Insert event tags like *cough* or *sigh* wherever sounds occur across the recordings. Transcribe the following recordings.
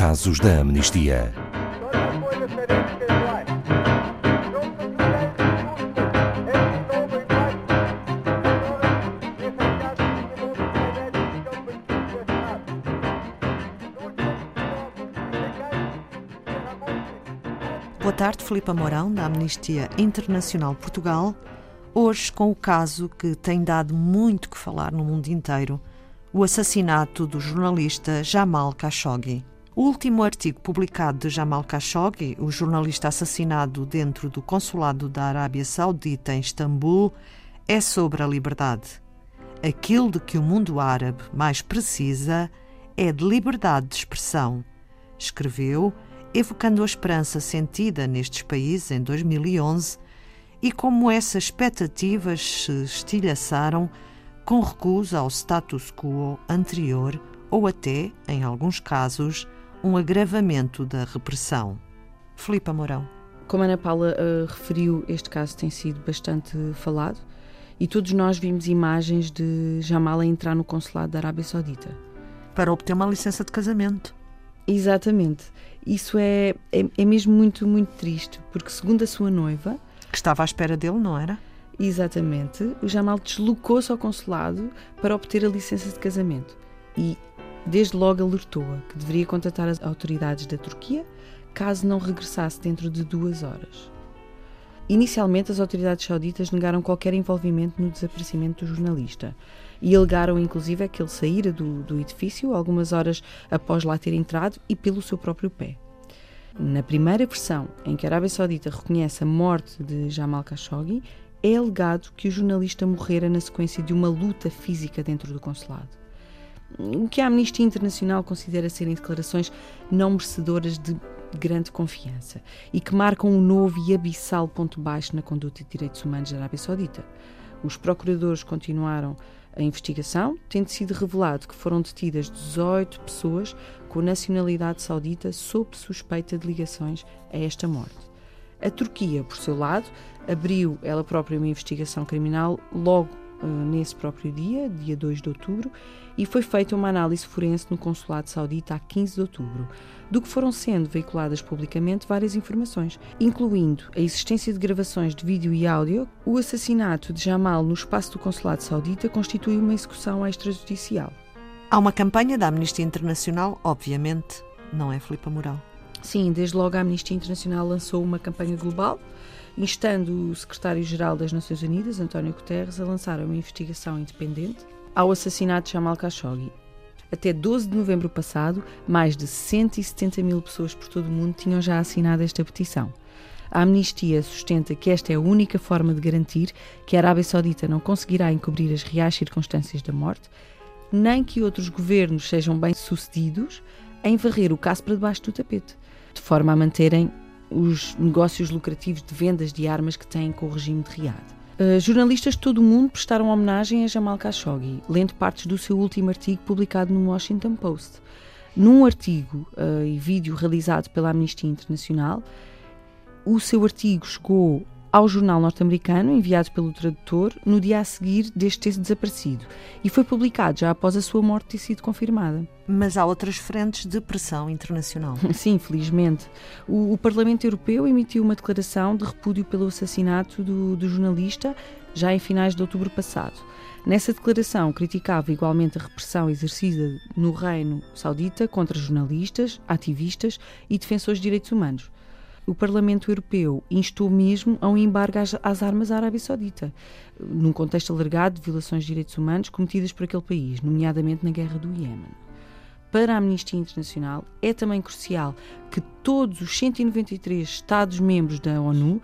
Casos da Amnistia. Boa tarde, Filipe Mourão, da Amnistia Internacional Portugal. Hoje, com o caso que tem dado muito que falar no mundo inteiro, o assassinato do jornalista Jamal Khashoggi. O último artigo publicado de Jamal Khashoggi, o jornalista assassinado dentro do consulado da Arábia Saudita em Istambul, é sobre a liberdade. Aquilo de que o mundo árabe mais precisa é de liberdade de expressão, escreveu, evocando a esperança sentida nestes países em 2011 e como essas expectativas se estilhaçaram com recusa ao status quo anterior ou até, em alguns casos, um agravamento da repressão. Filipe Mourão. Como a Ana Paula uh, referiu, este caso tem sido bastante falado e todos nós vimos imagens de Jamal a entrar no consulado da Arábia Saudita. Para obter uma licença de casamento. Exatamente. Isso é, é, é mesmo muito, muito triste, porque segundo a sua noiva... Que estava à espera dele, não era? Exatamente. O Jamal deslocou-se ao consulado para obter a licença de casamento e desde logo alertou-a que deveria contatar as autoridades da Turquia caso não regressasse dentro de duas horas. Inicialmente, as autoridades sauditas negaram qualquer envolvimento no desaparecimento do jornalista e alegaram, inclusive, que ele saíra do, do edifício algumas horas após lá ter entrado e pelo seu próprio pé. Na primeira versão, em que a Arábia Saudita reconhece a morte de Jamal Khashoggi, é alegado que o jornalista morrera na sequência de uma luta física dentro do consulado o que a Amnistia Internacional considera serem declarações não merecedoras de grande confiança e que marcam um novo e abissal ponto baixo na conduta de direitos humanos da Arábia Saudita. Os procuradores continuaram a investigação, tendo sido revelado que foram detidas 18 pessoas com nacionalidade saudita sob suspeita de ligações a esta morte. A Turquia, por seu lado, abriu ela própria uma investigação criminal logo nesse próprio dia, dia 2 de outubro, e foi feita uma análise forense no consulado saudita a 15 de outubro, do que foram sendo veiculadas publicamente várias informações, incluindo a existência de gravações de vídeo e áudio. O assassinato de Jamal no espaço do consulado saudita constitui uma execução extrajudicial. Há uma campanha da Amnistia Internacional, obviamente, não é Filipe Moral. Sim, desde logo a Amnistia Internacional lançou uma campanha global, instando o secretário-geral das Nações Unidas, António Guterres, a lançar uma investigação independente ao assassinato de Jamal Khashoggi. Até 12 de novembro passado, mais de 170 mil pessoas por todo o mundo tinham já assinado esta petição. A Amnistia sustenta que esta é a única forma de garantir que a Arábia Saudita não conseguirá encobrir as reais circunstâncias da morte, nem que outros governos sejam bem-sucedidos em varrer o caso para debaixo do tapete, de forma a manterem os negócios lucrativos de vendas de armas que têm com o regime de Riad. Uh, jornalistas de todo o mundo prestaram homenagem a Jamal Khashoggi, lendo partes do seu último artigo publicado no Washington Post. Num artigo uh, e vídeo realizado pela Amnistia Internacional, o seu artigo chegou ao jornal norte-americano, enviado pelo tradutor, no dia a seguir deste ter desaparecido, e foi publicado já após a sua morte ter sido confirmada. Mas há outras frentes de pressão internacional. *laughs* Sim, felizmente. O, o Parlamento Europeu emitiu uma declaração de repúdio pelo assassinato do, do jornalista já em finais de outubro passado. Nessa declaração, criticava igualmente a repressão exercida no Reino Saudita contra jornalistas, ativistas e defensores de direitos humanos o Parlamento Europeu instou mesmo a um embargo às, às, armas à Arábia Saudita, num contexto alargado de violações de direitos humanos cometidas por aquele país, nomeadamente na guerra do Iêmen. Para a Amnistia Internacional, é também crucial que todos os 193 Estados-membros da ONU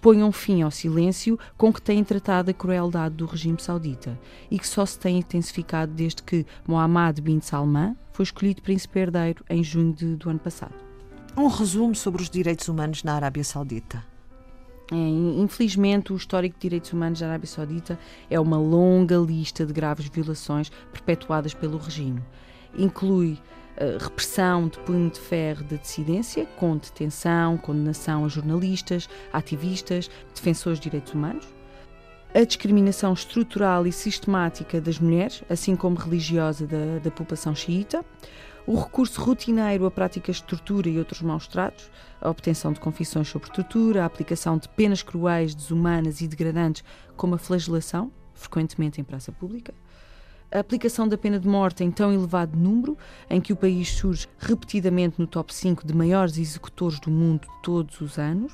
ponham fim ao silêncio com que têm tratado a crueldade do regime saudita e que só se tem intensificado desde que Mohammed bin Salman foi escolhido príncipe herdeiro em junho de, do ano passado. Um resumo sobre os direitos humanos na Arábia Saudita. É, infelizmente, o histórico de direitos humanos da Arábia Saudita é uma longa lista de graves violações perpetuadas pelo regime. Inclui uh, repressão de punho de ferro da dissidência, com detenção, condenação a jornalistas, ativistas, defensores de direitos humanos, a discriminação estrutural e sistemática das mulheres, assim como religiosa da, da população xiita, o recurso rotineiro a práticas de tortura e outros maus tratos, a obtenção de confissões sobre tortura, a aplicação de penas cruéis, desumanas e degradantes, como a flagelação, frequentemente em praça pública, a aplicação da pena de morte em tão elevado número, em que o país surge repetidamente no top 5 de maiores executores do mundo todos os anos,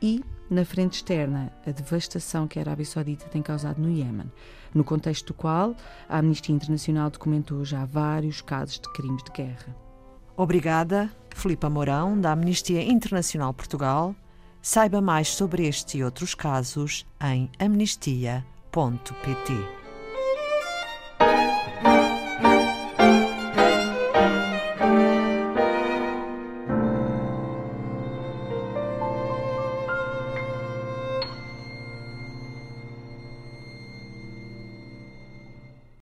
e, na frente externa, a devastação que a Arábia Saudita tem causado no Iémen, no contexto do qual a Amnistia Internacional documentou já vários casos de crimes de guerra. Obrigada, Filipa Mourão, da Amnistia Internacional Portugal. Saiba mais sobre este e outros casos em amnistia.pt.